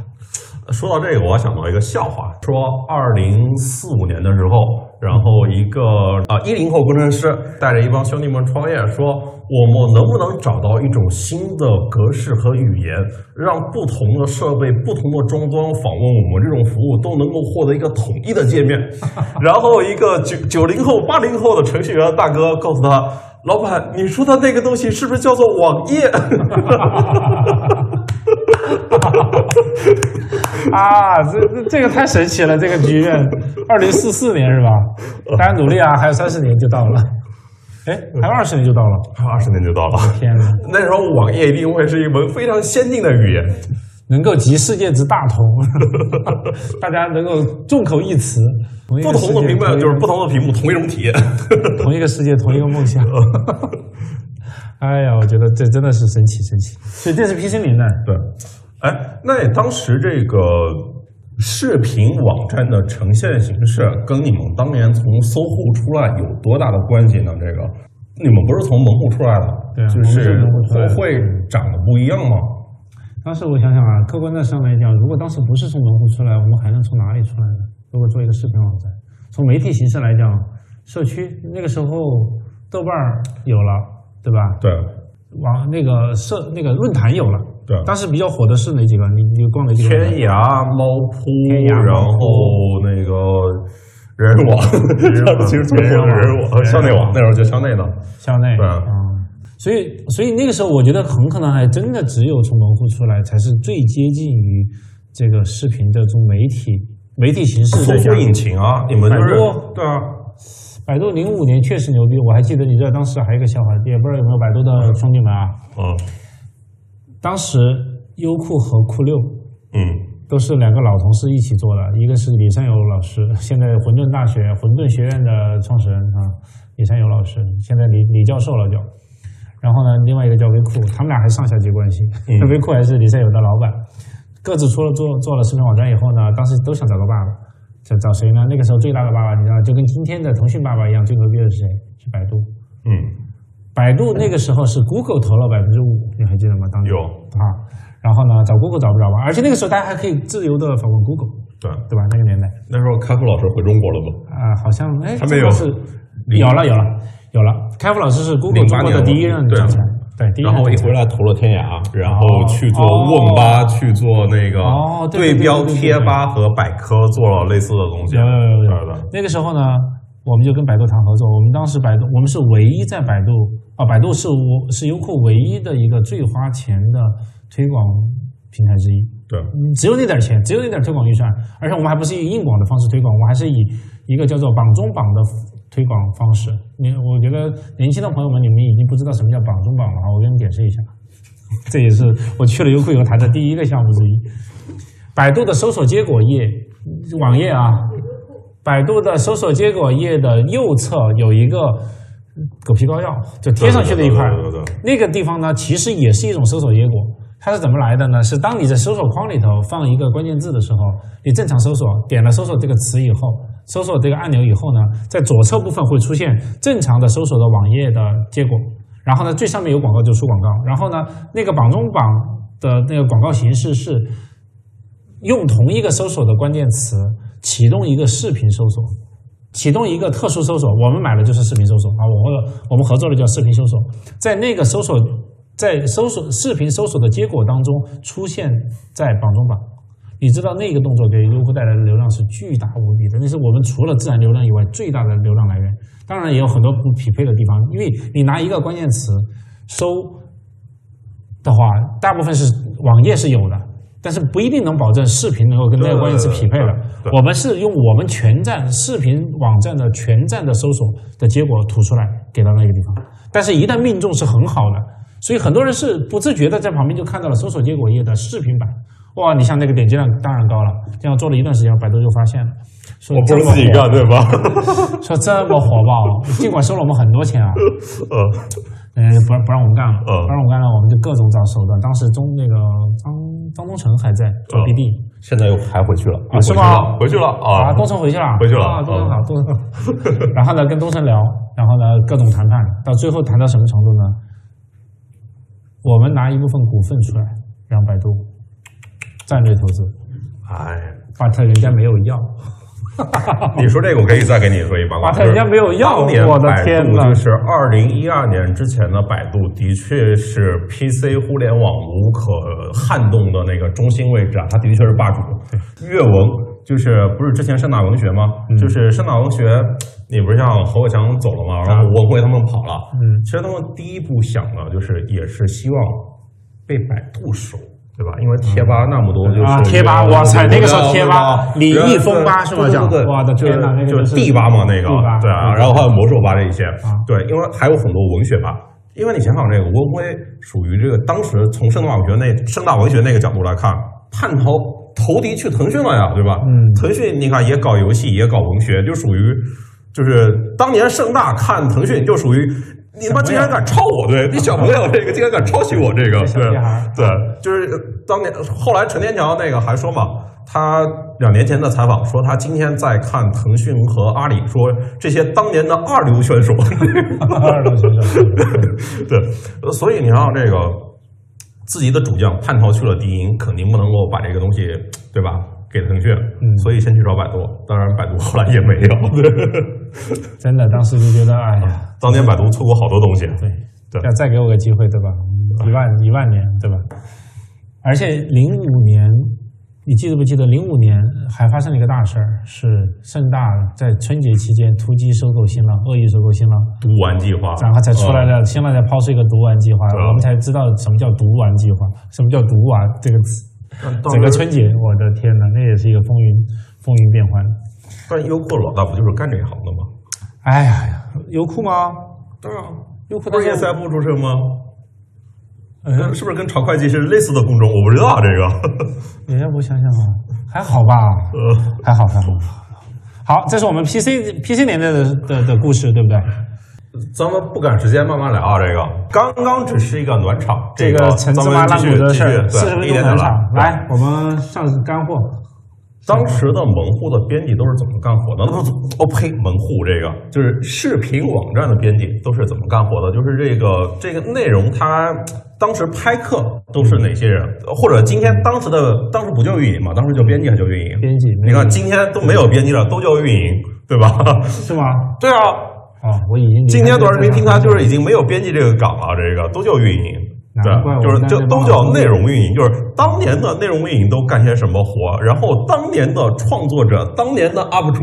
说到这个，我想到一个笑话，说二零四五年的时候，然后一个啊一零后工程师带着一帮兄弟们创业，说我们能不能找到一种新的格式和语言，让不同的设备、不同的终端访问我们这种服务都能够获得一个统一的界面。然后一个九九零后、八零后的程序员大哥告诉他。老板，你说的那个东西是不是叫做网页？啊，这这这个太神奇了！这个局面，二零四四年是吧？大家努力啊，还有三十年就到了。哎，还有二十年就到了，还有二十年就到了。天哪！那时候网页一定会是一门非常先进的语言，能够集世界之大同，大家能够众口一词。不同的屏幕就是不同的屏幕，同一种体验，同一个世界，同一个梦想。哎呀，我觉得这真的是神奇神奇。所以这是 P C 零的，对。哎，那你当时这个视频网站的呈现形式，跟你们当年从搜狐出来有多大的关系呢？这个你们不是从门户出来的，对，就是会长得不一样吗？当时我想想啊，客观的上来讲，如果当时不是从门户出来，我们还能从哪里出来呢？如果做一个视频网站，从媒体形式来讲，社区那个时候豆瓣有了，对吧？对。网那个社那个论坛有了。对，当时比较火的是哪几个？你你逛哪几个？天涯、猫扑，然后那个人人网，其实人人网、校内网，那时候叫校内的。校内，对啊。所以，所以那个时候，我觉得很可能还真的只有从门户出来，才是最接近于这个视频的这种媒体媒体形式。搜索引擎啊，你们百度对啊，百度零五年确实牛逼，我还记得，你知道当时还有一个笑话，也不知道有没有百度的兄弟们啊？嗯。当时优酷和酷六，嗯，都是两个老同事一起做的，一个是李善友老师，现在混沌大学、混沌学院的创始人啊，李善友老师，现在李李教授了叫。然后呢，另外一个叫微酷，他们俩还上下级关系。那微酷还是李善友的老板，各自出了做做了视频网站以后呢，当时都想找个爸爸，想找谁呢？那个时候最大的爸爸，你知道，就跟今天的腾讯爸爸一样，最牛逼的是谁？是百度。嗯。百度那个时候是 Google 投了百分之五，你还记得吗？当时有啊，然后呢，找 Google 找不着吧？而且那个时候大家还可以自由的访问 Google，对对吧？那个年代，那时候开复老师回中国了吗？啊，好像哎，还没有，是有了有了有了。开复老师是 Google 中国的第一任总裁，对，然后一回来投了天涯，然后去做问吧，去做那个对标贴吧和百科，做了类似的东西。有有有有。那个时候呢，我们就跟百度谈合作。我们当时百度，我们是唯一在百度。啊，百度是我是优酷唯一的一个最花钱的推广平台之一。对，只有那点钱，只有那点推广预算，而且我们还不是以硬广的方式推广，我们还是以一个叫做榜中榜的推广方式。你我觉得年轻的朋友们，你们已经不知道什么叫榜中榜了啊！我给你们解释一下，这也是我去了优酷以后谈的第一个项目之一。百度的搜索结果页网页啊，百度的搜索结果页的右侧有一个。狗皮膏药就贴上去的一块，那个地方呢，其实也是一种搜索结果。它是怎么来的呢？是当你在搜索框里头放一个关键字的时候，你正常搜索，点了搜索这个词以后，搜索这个按钮以后呢，在左侧部分会出现正常的搜索的网页的结果。然后呢，最上面有广告就出广告。然后呢，那个榜中榜的那个广告形式是用同一个搜索的关键词启动一个视频搜索。启动一个特殊搜索，我们买的就是视频搜索啊，我们我们合作的叫视频搜索，在那个搜索在搜索视频搜索的结果当中出现在榜中榜，你知道那个动作给优酷带来的流量是巨大无比的，那是我们除了自然流量以外最大的流量来源。当然也有很多不匹配的地方，因为你拿一个关键词搜的话，大部分是网页是有的。但是不一定能保证视频能够跟那个关键词匹配的。我们是用我们全站视频网站的全站的搜索的结果吐出来给到那个地方。但是，一旦命中是很好的，所以很多人是不自觉的在旁边就看到了搜索结果页的视频版。哇，你像那个点击量当然高了。这样做了一段时间，百度就发现了，说我不是自己干对吧？说这么火爆，尽管收了我们很多钱啊。呃。呃，不不让我们干了，不让我们干了，我们就各种找手段。当时中那个张张东城还在做 BD，现在又还回去了啊？是吗？回去了啊？东城回去了，回去了啊？东城好，东城。然后呢，跟东城聊，然后呢，各种谈判，到最后谈到什么程度呢？我们拿一部分股份出来，让百度战略投资哎，，but 人家没有要。你说这个，我可以再给你说一八卦。啊人家没有要我的百天呐度就是二零一二年之前的百度，的确是 PC 互联网无可撼动的那个中心位置啊，它的确是霸主。阅文就是不是之前盛大文学吗？嗯就是盛大文学，你不是像何伟强走了吗？然后文汇他们跑了。嗯其实他们第一步想的就是，也是希望被百度收。对吧？因为贴吧那么多，就是啊贴吧哇塞那个时候贴吧李易峰吧是吗对对对叫我的天哪那个就就是是地吧嘛，那个对啊，嗯然后还有魔兽吧这一些，对，因为还有很多文学吧。因为你想想，这个文辉属于这个当时从盛大文学那盛大文学那个角度来看，叛逃投敌去腾讯了呀，对吧？嗯腾讯你看也搞游戏，也搞文学，就属于就是当年盛大看腾讯就属于。你他妈竟然敢抄我，对。你小朋友这个竟然敢抄袭我这个，小对对，就是当年后来陈天桥那个还说嘛，他两年前的采访说他今天在看腾讯和阿里，说这些当年的二流选手，二流选手 对，呃所以你让这个自己的主将叛逃去了敌营，肯定不能够把这个东西，对吧？给腾讯，嗯。所以先去找百度，当然百度后来也没有，对，真的当时就觉得，哎呀，当年百度错过好多东西，对，对要再给我个机会，对吧？一万一万年，对吧？而且零五年，你记得不记得？零五年还发生了一个大事儿，是盛大在春节期间突击收购新浪，恶意收购新浪，毒丸计划，然后才出来嗯的，新浪才抛出一个“毒丸计划”，我们才知道什么叫“毒丸计划”，什么叫“毒丸”这个词。整个春节，我的天哪，那也是一个风云风云变幻。但优酷老大不就是干这一行的吗？哎呀呀，优酷吗？对啊，优酷不是但是 ESF 出身吗？嗯，是不是跟炒会计是类似的工种？我不知道啊这个。也要我想想啊，还好吧，呃，还好，还好。好，这是我们 PC PC 年代的的的故事，对不对？咱们不赶时间，慢慢聊啊。这个刚刚只是一个暖场，这个个陈芝麻咱们继续烂谷的事四十分钟暖场，来，我们上干货。当时的门户的编辑都是怎么干活的？哦呸，门户这个就是视频网站的编辑都是怎么干活的？就是这个这个内容，它当时拍客都是哪些人？或者今天当时的当时不叫运营嘛？当时叫编辑还叫运营？编辑你看今天都没有编辑了，都叫运营，对吧？是吗？对啊，啊，我已经今天短视频平台就是已经没有编辑这个岗了，这个都叫运营。对就是就都叫内容运营，就是当年的内容运营都干些什么活，然后当年的创作者、当年的 UP 主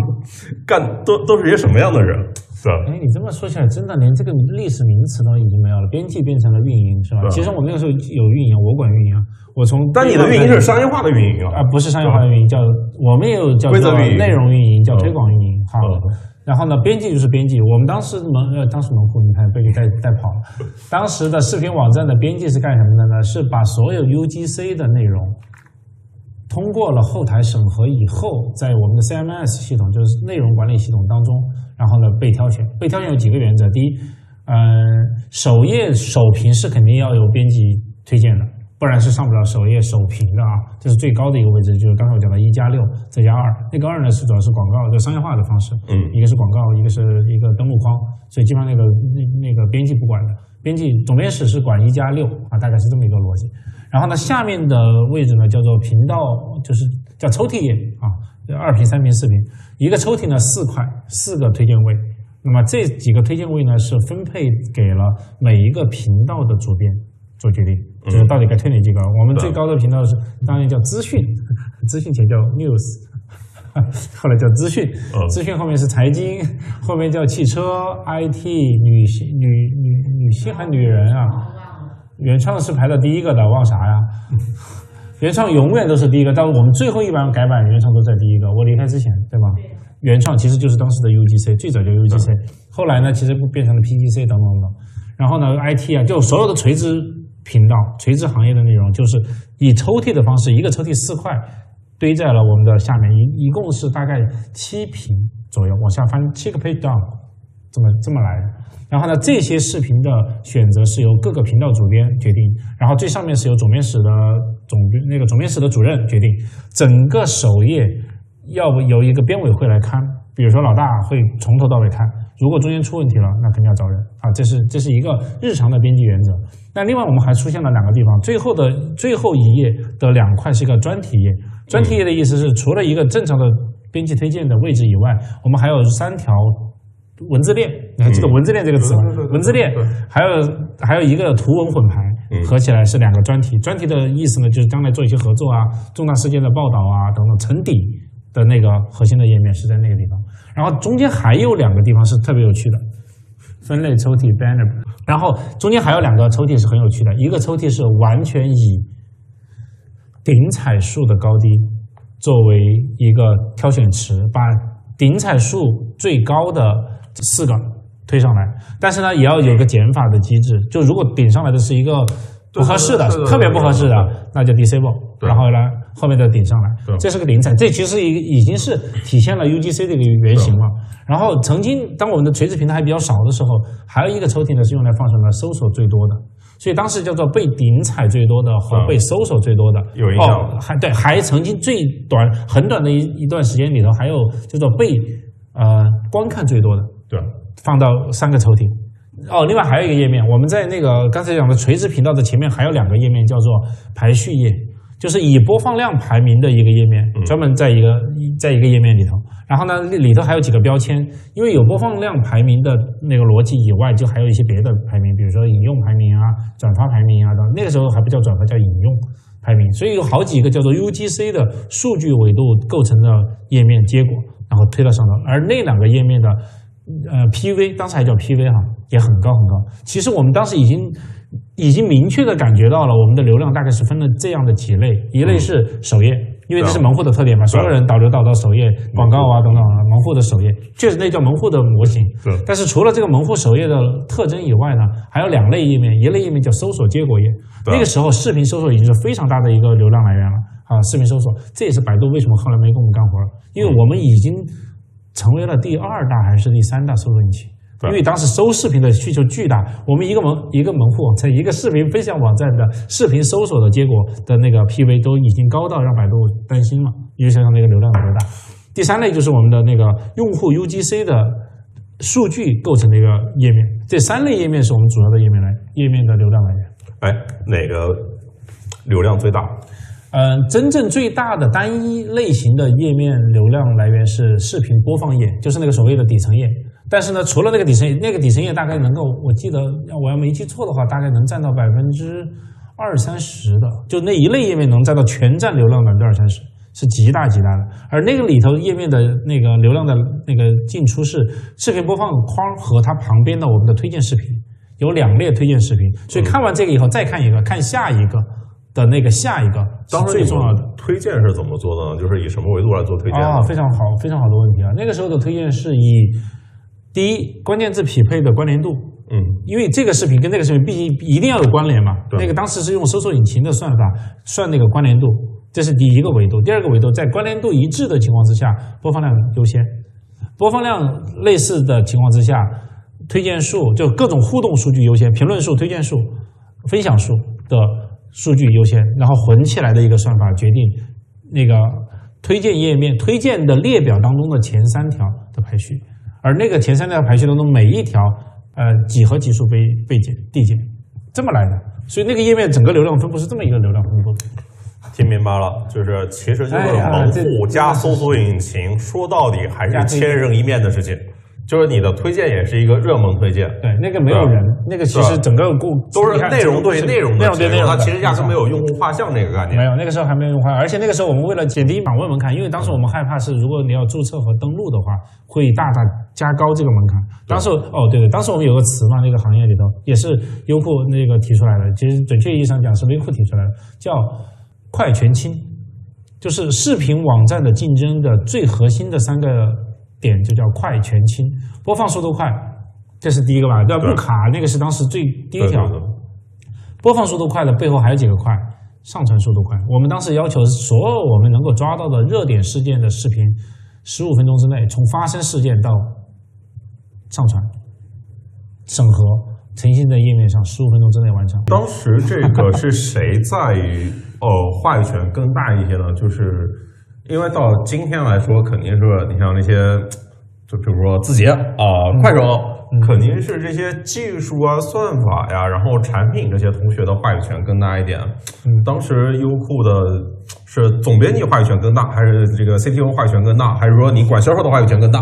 干都都是些什么样的人，对吧？哎，你这么说起来，真的连这个历史名词都已经没有了，编辑变成了运营，是吧？对其实我那个时候有运营，我管运营啊，我从但你的运营是商业化的运营啊啊，，不是商业化的运营，叫我们也有叫做规则运营内容运营，叫推广运营哈。嗯然后呢，编辑就是编辑。我们当时门呃，当时门户你看被你带带跑了。当时的视频网站的编辑是干什么的呢？是把所有 UGC 的内容通过了后台审核以后，在我们的 CMS 系统，就是内容管理系统当中，然后呢被挑选。被挑选有几个原则：第一，呃，首页首屏是肯定要有编辑推荐的，不然是上不了首页首屏的啊。这是最高的一个位置，就是刚才我讲的一加六再加二。那个二呢是主要是广告的商业化的方式，嗯一个是广告，一个是一个登录框，所以基本上那个那那个编辑不管的，编辑总编室是管一加六啊，大概是这么一个逻辑。然后呢，下面的位置呢叫做频道，就是叫抽屉页啊，二屏、三屏、四屏，一个抽屉呢四块，四个推荐位。那么这几个推荐位呢是分配给了每一个频道的主编做决定，就是到底该推哪几个。我们最高的频道是当年叫资讯，资讯前叫 news。后来叫资讯嗯，资讯后面是财经，后面叫汽车、IT、女性、女女女性还女人啊，原创是排到第一个的，忘啥呀？原创永远都是第一个，到我们最后一版改版，原创都在第一个。我离开之前，对吧？原创其实就是当时的 UGC，最早叫 UGC，、后来呢，其实变成了 PGC 等等等。然后呢，IT 啊，就所有的垂直频道、垂直行业的内容，就是以抽屉的方式，一个抽屉四块堆在了我们的下面，一一共是大概七屏左右，往下翻七个 page down，这么这么来。然后呢，这些视频的选择是由各个频道主编决定，然后最上面是由总编室的总那个总编室的主任决定。整个首页要不由一个编委会来看，比如说老大会从头到尾看，如果中间出问题了，那肯定要找人啊，这是这是一个日常的编辑原则。那另外我们还出现了两个地方，最后的最后一页的两块是一个专题页。专题页的意思是，除了一个正常的编辑推荐的位置以外，我们还有三条文字链。你还记得文字链这个词吗文字链还有还有一个图文混排嗯，合起来是两个专题。专题的意思呢，就是将来做一些合作啊、重大事件的报道啊等等，沉底的那个核心的页面是在那个地方。然后中间还有两个地方是特别有趣的，分类抽屉 banner，然后中间还有两个抽屉是很有趣的，一个抽屉是完全以顶彩数的高低作为一个挑选池，把顶彩数最高的四个推上来，但是呢，也要有个减法的机制，就如果顶上来的是一个不合适的，特别不合适的，那就 disable，然后呢，后面的顶上来，这是个顶彩，这其实已已经是体现了 UGC 的一个原型了。然后曾经当我们的垂直平台还比较少的时候，还有一个抽屉呢是用来放什么搜索最多的。所以当时叫做被顶踩最多的和被搜索最多的，嗯有印象哦，还对，还曾经最短很短的一一段时间里头，还有叫做被呃观看最多的，对，放到三个抽屉。哦，另外还有一个页面，我们在那个刚才讲的垂直频道的前面还有两个页面，叫做排序页，就是以播放量排名的一个页面，专门在一个在一个页面里头。然后呢，里里头还有几个标签，因为有播放量排名的那个逻辑以外，就还有一些别的排名，比如说引用排名啊、转发排名啊等。那个时候还不叫转发，叫引用排名。所以有好几个叫做 UGC 的数据维度构成的页面结果，然后推到上头。而那两个页面的呃 PV，当时还叫 PV 哈，也很高很高。其实我们当时已经已经明确的感觉到了，我们的流量大概是分了这样的几类，一类是首页。因为这是门户的特点嘛，所有人导流导到首页，广告啊等等啊，门户的首页，确实那叫门户的模型。对但是除了这个门户首页的特征以外呢，还有两类页面，一类页面叫搜索结果页，对那个时候视频搜索已经是非常大的一个流量来源了啊，视频搜索，这也是百度为什么后来没跟我们干活了，因为我们已经成为了第二大还是第三大搜索引擎。对因为当时搜视频的需求巨大，我们一个门一个门户网站一个视频分享网站的视频搜索的结果的那个 PV 都已经高到让百度担心了，因为想想那个流量有多大。第三类就是我们的那个用户 UGC 的数据构成的一个页面，这三类页面是我们主要的页面来页面的流量来源。哎，哪个流量最大？嗯，真正最大的单一类型的页面流量来源是视频播放页，就是那个所谓的底层页。但是呢，除了那个底层页，那个底层页大概能够，我记得我要没记错的话，大概能占到百分之二三十的，就那一类页面能占到全站流量百分之二三十，是极大极大的。而那个里头页面的那个流量的那个进出是视频播放框和它旁边的我们的推荐视频，有两列推荐视频，所以看完这个以后再看一个，看下一个。的那个下一个是当时最重要的推荐是怎么做的呢？就是以什么维度来做推荐啊，非常好，非常好的问题啊！那个时候的推荐是以第一关键字匹配的关联度，嗯，因为这个视频跟那个视频毕竟一定要有关联嘛。对那个当时是用搜索引擎的算法算那个关联度，这是第一个维度。第二个维度，在关联度一致的情况之下，播放量优先。播放量类似的情况之下，推荐数就各种互动数据优先，评论数、推荐数、分享数的数据优先，然后混起来的一个算法决定那个推荐页面推荐的列表当中的前三条的排序，而那个前三条排序当中每一条呃几何级数被被减递减，这么来的。所以那个页面整个流量分布是这么一个流量分布。听明白了，就是其实就是哎呀门户加搜索引擎，说到底还是千人一面的事情。就是你的推荐也是一个热门推荐，对，那个没有人，那个其实整个故都是内容对内容内容对内容，它其实压根没有用户画像这个概念。没有，那个时候还没有用户画像，而且那个时候我们为了减低访问门槛，因为当时我们害怕是如果你要注册和登录的话，会大大加高这个门槛。当时哦，对对，当时我们有个词嘛，那个行业里头也是优酷那个提出来的，其实准确意义上讲是优酷提出来的，叫快全清，就是视频网站的竞争的最核心的三个点就叫快全清，播放速度快，这是第一个吧，要不卡那个是当时最第一条。对对对播放速度快的背后还有几个快，上传速度快。我们当时要求所有我们能够抓到的热点事件的视频，十五分钟之内，从发生事件到上传、审核、呈现在页面上，十五分钟之内完成。当时这个是谁在于呃话语权更大一些呢？就是因为到今天来说，肯定是你像那些，就比如说字节啊、快手，肯定是这些技术啊、算法呀，然后产品这些同学的话语权更大一点。嗯当时优酷的是总编辑话语权更大，还是这个 CTO 话语权更大，还是说你管销售的话语权更大？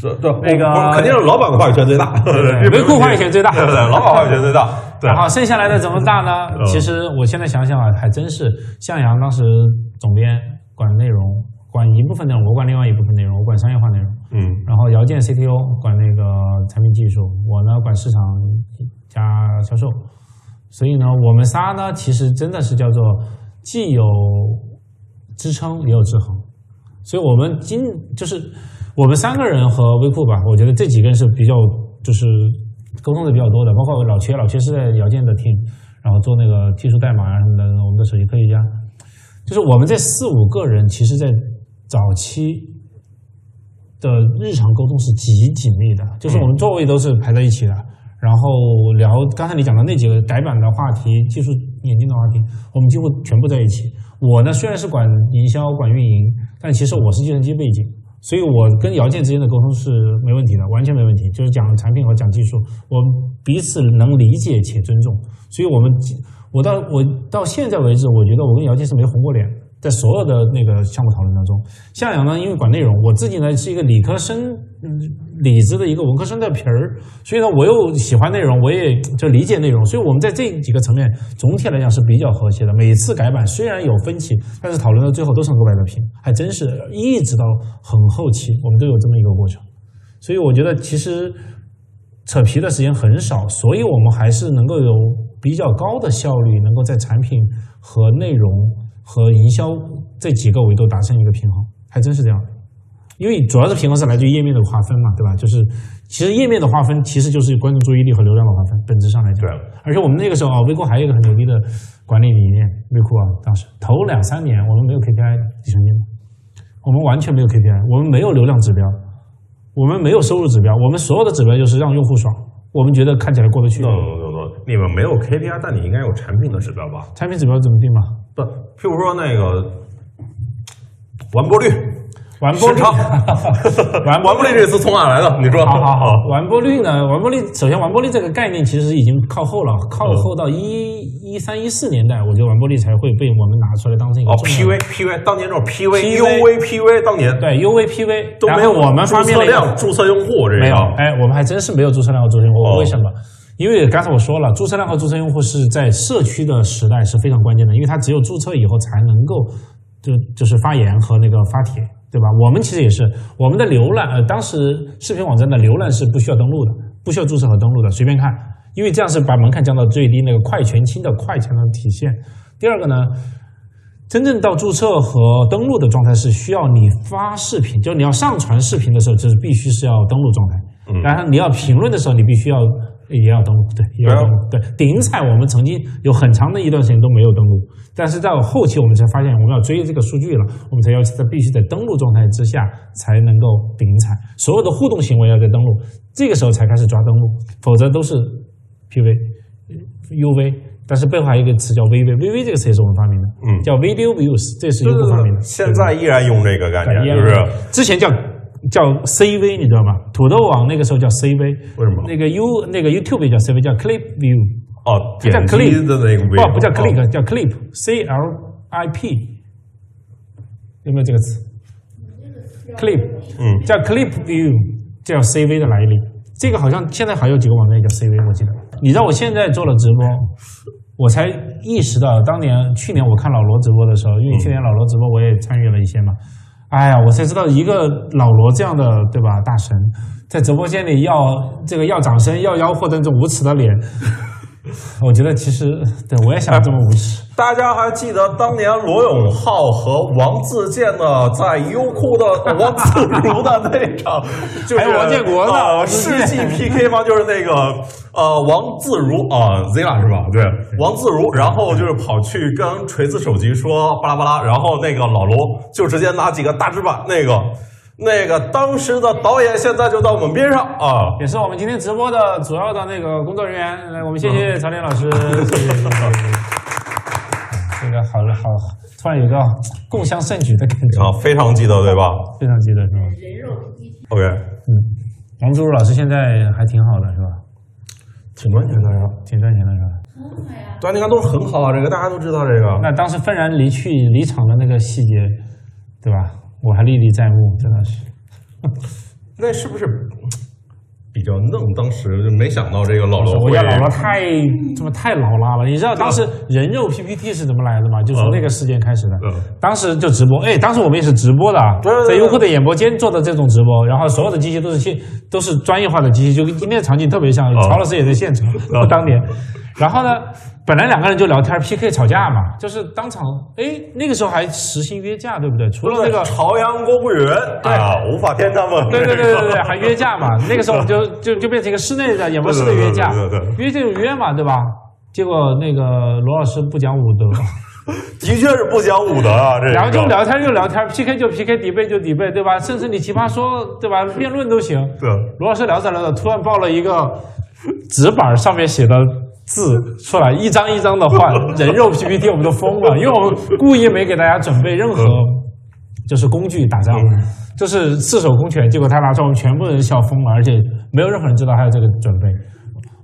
这这那个肯定是老板的话语权最大，对 维库话语权最大对对对，老板话语权最大，对。好，剩下来的怎么大呢？嗯其实我现在想想啊，还真是向阳当时总编管内容，管一部分内容，我管另外一部分内容，我管商业化内容。嗯然后姚建 CTO 管那个产品技术，我呢管市场加销售。所以呢，我们仨呢，其实真的是叫做既有支撑也有制衡。所以我们今就是我们三个人和微库吧，我觉得这几个人是比较就是沟通的比较多的，包括老切，老切是在姚建的 team，然后做那个技术代码啊什么的，我们的首席科学家，就是我们这四五个人，其实在早期的日常沟通是极紧密的，就是我们座位都是排在一起的，然后聊刚才你讲的那几个改版的话题、技术演进的话题，我们几乎全部在一起。我呢虽然是管营销、管运营，但其实我是计算机背景，所以我跟姚建之间的沟通是没问题的，完全没问题。就是讲产品和讲技术，我们彼此能理解且尊重。所以我们我到我到现在为止，我觉得我跟姚建是没红过脸。在所有的那个项目讨论当中，向阳呢，因为管内容，我自己呢是一个理科生，嗯，理子的一个文科生的皮儿，所以呢，我又喜欢内容，我也就理解内容，所以我们在这几个层面总体来讲是比较和谐的。每次改版虽然有分歧，但是讨论到最后都是能够摆得平，还真是一直到很后期，我们都有这么一个过程。所以我觉得其实扯皮的时间很少，所以我们还是能够有比较高的效率，能够在产品和内容和营销这几个维度达成一个平衡，还真是这样的。因为主要的平衡是来自于页面的划分嘛，对吧？就是其实页面的划分其实就是观众注意力和流量的划分，本质上来讲。对而且我们那个时候啊，微库还有一个很牛逼的管理理念，微库啊，当时头两三年我们没有 KPI 底层金的，我们完全没有 KPI，我们没有流量指标，我们没有收入指标，我们所有的指标就是让用户爽，我们觉得看起来过得去。no no no，你们没有 KPI，但你应该有产品的指标吧？产品指标怎么定嘛？不，譬如说那个完播率、完播率，完完播率这词从哪来的？你说？好好好，完播率呢？完播率首先完播率这个概念其实已经靠后了，靠后到一一三一四年代，我觉得完播率才会被我们拿出来当成一个，PV PV，当年这种 PV、PV UV、PV，当年对 UVPV 都没有我们注发明了注册用户这没有，个。哎，我们还真是没有注册量和注册用户。哦为什么？因为刚才我说了，注册量和注册用户是在社区的时代是非常关键的，因为它只有注册以后才能够就就是发言和那个发帖，对吧？我们其实也是，我们的浏览，呃，当时视频网站的浏览是不需要登录的，不需要注册和登录的，随便看，因为这样是把门槛降到最低，那个快全清的快才能体现。第二个呢，真正到注册和登录的状态是需要你发视频，就是你要上传视频的时候，就是必须是要登录状态。嗯然后你要评论的时候，你必须要也要登录，对，也要登录。对，顶彩我们曾经有很长的一段时间都没有登录，但是到后期我们才发现我们要追这个数据了，我们才要在必须在登录状态之下才能够顶彩，所有的互动行为要在登录，这个时候才开始抓登录，否则都是 PV、UV。但是背后还有一个词叫 VV，VV 这个词也是我们发明的，嗯叫 Video Views，这是优酷发明的。现在依然用这个概念，就是之前叫叫 CV，你知道吗？土豆网那个时候叫 CV，为什么那个 U 那个 YouTube 也叫 CV，叫 Clip View，哦，它叫 Clip 的那个位不不叫哦 Click，叫 Clip，C L I P，有没有这个词？Clip，嗯，叫 Clip View，叫 CV 的来历。这个好像现在还有几个网站也叫 CV，我记得。你知道我现在做了直播，我才意识到，当年去年我看老罗直播的时候，因为去年老罗直播我也参与了一些嘛，哎呀，我才知道一个老罗这样的对吧大神，在直播间里要这个要掌声要吆喝的那种无耻的脸，我觉得其实对我也想这么无耻。大家还记得当年罗永浩和王自健的，在优酷的王自如的那场，就是还有王建国的世纪 PK 吗？就是那个呃王自如啊、Zilla 是吧？对，王自如，然后就是跑去跟锤子手机说巴拉巴拉，然后那个老罗就直接拿几个大纸板，那个那个当时的导演现在就在我们边上啊。也是我们今天直播的主要的那个工作人员。来，我们谢谢曹林老师。这个好了好，突然有个共襄盛举的感觉，啊，非常记得对吧非常记得是吧？人肉？OK，嗯王自如老师现在还挺好的是吧？挺赚钱的呀。挺赚钱的是吧？很好呀。对，你看都是很好啊，这个大家都知道这个。那当时愤然离去离场的那个细节，对吧？我还历历在目，真的是。那是不是比较嫩？当时就没想到这个老罗会我家姥姥太怎么太老拉了？你知道当时人肉 PPT 是怎么来的吗？就从那个事件开始的。嗯当时就直播，哎，当时我们也是直播的在优酷的演播间做的这种直播，然后所有的机器都是现都是专业化的机器，就跟今天的场景特别像。曹老师也在现场，当年。然后呢，本来两个人就聊天 PK 吵架嘛，就是当场，哎，那个时候还实行约架，对不对？除了那个朝阳公务员啊，无法天他们。对对对对对，还约架嘛？那个时候就就就变成一个室内的演播室的约架对对对对，约就约嘛，对吧？结果那个罗老师不讲武德，的确是不讲武德啊，这个。然后就聊天就聊天，PK 就 PK，底背就底背，对吧？甚至你奇葩说，对吧？辩论都行。对，罗老师聊着聊着，突然报了一个纸板，上面写的字出来，一张一张的换，人肉 PPT，我们都疯了，因为我们故意没给大家准备任何就是工具打仗，就是赤手空拳，结果他拿出来，我们全部人笑疯了，而且没有任何人知道还有这个准备。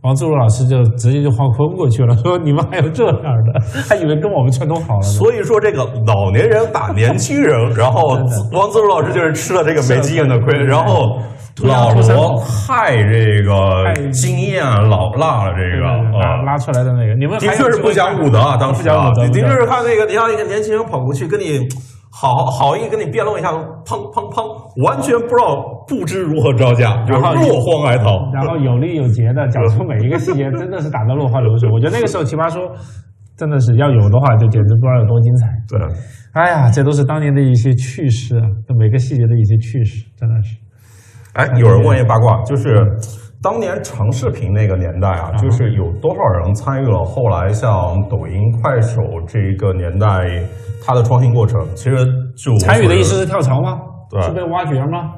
王自如老师就直接就画昏过去了，说你们还有这样的，还以为跟我们串通好了呢。所以说这个老年人打年轻人，然后王自如老师就是吃了这个没经验的亏，然后老罗太这个经验老辣了，这个拉啊。拉出来的那个，你们的确是不讲武德啊，当时啊，不讲武德，的确是看那个，你像一个年轻人跑过去跟你好好意跟你辩论一下，砰砰砰，完全不知道不知如何招架，就是然后落荒而逃。然后有力有节的讲出每一个细节，真的是打得落花流水。我觉得那个时候奇葩说真的是要有的话，就简直不知道有多精彩。对，哎呀，这都是当年的一些趣事啊，这每个细节的一些趣事，真的是。哎，有人问一八卦，就是当年长视频那个年代啊，就是有多少人参与了后来像抖音、快手这个年代它的创新过程？其实就参与的意思是跳槽吗？对是被挖掘吗？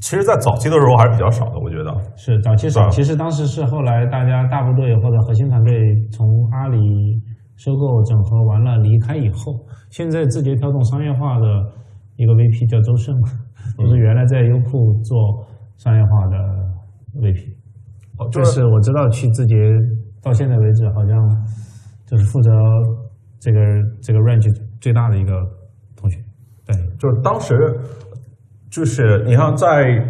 其实，在早期的时候还是比较少的，我觉得。是早期少，其实当时是后来大家大部队或者核心团队从阿里收购整合完了离开以后，现在字节跳动商业化的一个 VP 叫周胜，就是原来在优酷做商业化的 VP。哦这是我知道去字节到现在为止，好像就是负责这个这个 range 最大的一个同学。对，就是当时，就是你看在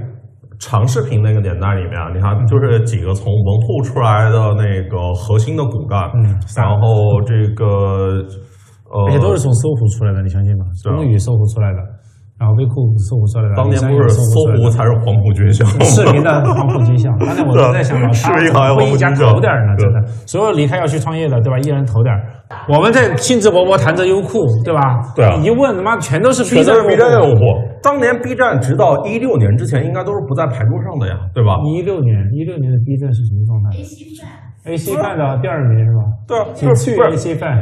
长视频那个年代里面啊，你看就是几个从门户出来的那个核心的骨干，嗯然后这个呃，而且都是从搜狐出来的，你相信吗？是啊东宇搜狐出来的，然后微酷搜狐出来的，当年不是搜狐才是黄埔军校，视频的黄埔军校，当年我都在想，老视频行业会一家黄埔军校投点儿呢，对真的，所有离开要去创业的，对吧？一人投点儿。我们在兴致勃勃谈着优酷，对吧？对啊一问他妈全都是 B 全都站是 B 站用户。用户。当年 B 站直到一六年之前，应该都是不在牌桌上的呀，对吧？一六年，一六年的 B 站是什么状态，？AC 饭的第二名是吧？对啊，仅次于 AC 饭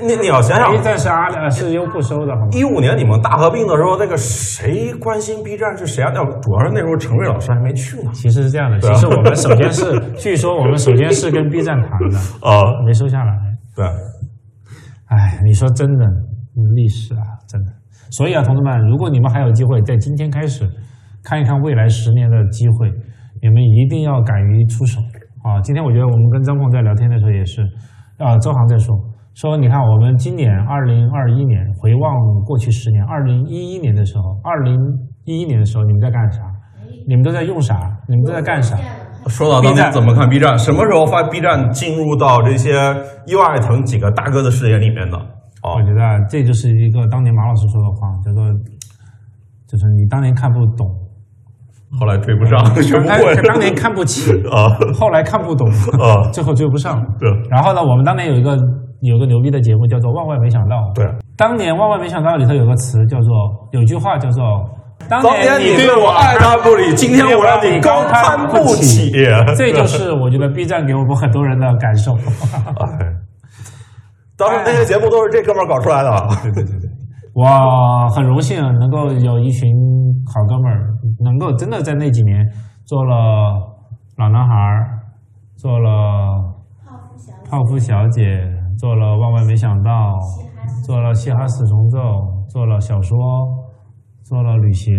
你你要想想，B 站是阿里呃是优酷收的，好吗？一五年你们大合并的时候，那个谁关心 B 站是谁啊？那主要是那时候陈瑞老师还没去呢。其实是这样的，其实我们首先是，据说我们首先是跟 B 站谈的，哦，没收下来。对，哎，你说真的，嗯历史啊，真的。所以啊，同志们，如果你们还有机会，在今天开始看一看未来十年的机会，你们一定要敢于出手啊！今天我觉得我们跟张鹏在聊天的时候也是，啊，周航在说说，你看我们今年二零二一年回望过去十年，二零一一年的时候，二零一一年的时候你们在干啥？你们都在用啥？你们都在干啥？说到当年怎么看 B 站，什么时候发 B 站进入到这些优爱腾几个大哥的视野里面的？哦我，觉得啊这就是一个当年马老师说的话，叫做，就是你当年看不懂，后来追不上，学不。当年看不起，啊后来看不懂，啊，最后追不上。对然后呢，我们当年有一个有个牛逼的节目叫做《万万没想到》。对，当年《万万没想到》里头有个词叫做，有句话叫做“当当年你对我爱答不理，今天我让你高攀不起。这就是我觉得 B 站给我们很多人的感受。哎，当时那些节目都是这哥们儿搞出来的。对对对对，我很荣幸能够有一群好哥们儿，能够真的在那几年做了老男孩儿，做了泡芙小姐，做了万万没想到，做了嘻哈四重奏，做了小说，做了旅行，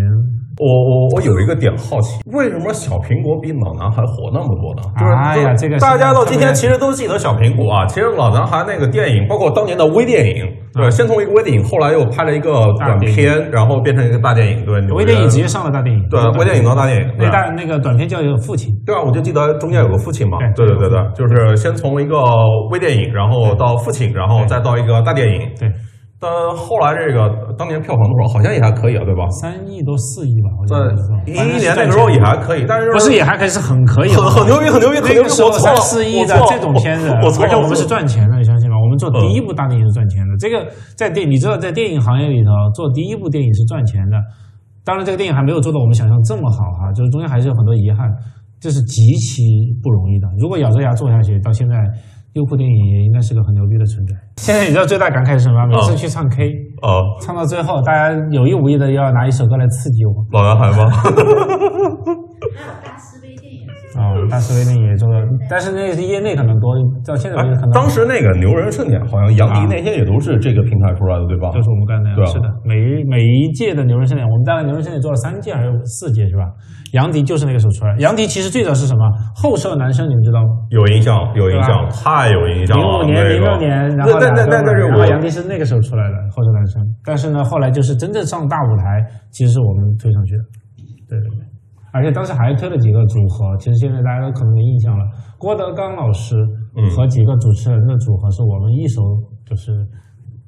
我我我有一个点好奇，为什么小苹果比老男孩火那么多呢？就是哎呀这个大家到今天其实都记得小苹果啊。其实老男孩那个电影，包括当年的微电影，对，先从一个微电影，后来又拍了一个短片，然后变成一个大电影，对，微电影直接上了大电影，对微电影到大电影，对那大那个短片叫《父亲》，对啊，我就记得中间有个父亲嘛，对对对对对，就是先从一个微电影，然后到父亲，然后再到一个大电影。对，但后来这个当年票房多少？好像也还可以啊，对吧？三亿多四亿吧，我记在得是一一年那个时候也还可以，但是不是也还可以，是很可以的，很很牛逼，很牛逼，很牛逼！那个时候我，三四亿的这种片子，而且我们是赚钱的，你相信吗？我们做嗯第一部大电影是赚钱的。这个在电，你知道在电影行业里头做第一部电影是赚钱的。当然，这个电影还没有做到我们想象这么好哈，就是中间还是有很多遗憾，这是极其不容易的。如果咬着牙做下去，到现在优酷电影也应该是个很牛逼的存在。现在你知道最大感慨是什么吗？每次去唱 K，、哦，唱到最后，大家有意无意的要拿一首歌来刺激我。老男孩吗？啊、大思维电影也做了，但是那是业内可能多，到现在为止可能、哎当时那个牛人盛典，好像杨迪那些也都是这个平台出来的，对吧？就是我们干的呀，对啊是的，每一每一届的牛人盛典，我们大概牛人盛典做了三届还是四届是吧？杨迪就是那个时候出来，杨迪其实最早是什么？后舍男生，你们知道吗？有印象，有印象，太有印象了。零五年、那个零六年，然后那那那那那是我杨迪是那个时候出来的后舍男生，但是呢，后来就是真正上大舞台，其实是我们推上去的，对对对，而且当时还推了几个组合，其实现在大家都可能没印象了。郭德纲老师嗯和几个主持人的组合是我们一手就是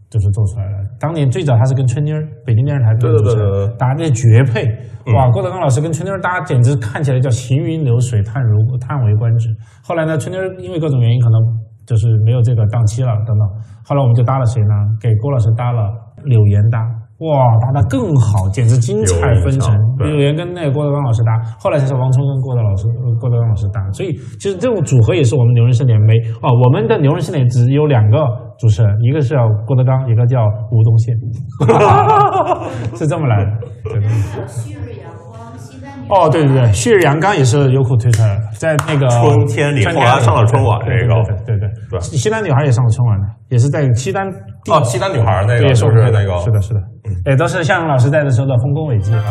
就是做出来的。当年最早他是跟春妮儿，北京电视台的对对主持人对搭那绝配，嗯哇！郭德纲老师跟春妮儿搭，简直看起来叫行云流水，叹如叹为观止。后来呢，春妮儿因为各种原因可能就是没有这个档期了等等，后来我们就搭了谁呢？给郭老师搭了柳岩搭。哇，搭得更好，简直精彩纷呈。柳岩跟那个郭德纲老师搭，后来才是王冲跟郭德老师、呃郭德纲老师搭。所以其实这种组合也是我们牛人盛典没哦，我们的牛人盛典只有两个主持人，一个是叫郭德纲，一个叫吴宗宪，是这么来的。对。对还有旭日阳光、西单女哦，对对对，旭日阳刚也是优酷推出来的，在那个春天里后来上了春晚对这个。对对对对。西单女孩也上了春晚的，也是在西单哦，西单女孩那个是是我们那个，是的，是的，也都是向阳老师在的时候的丰功伟绩啊。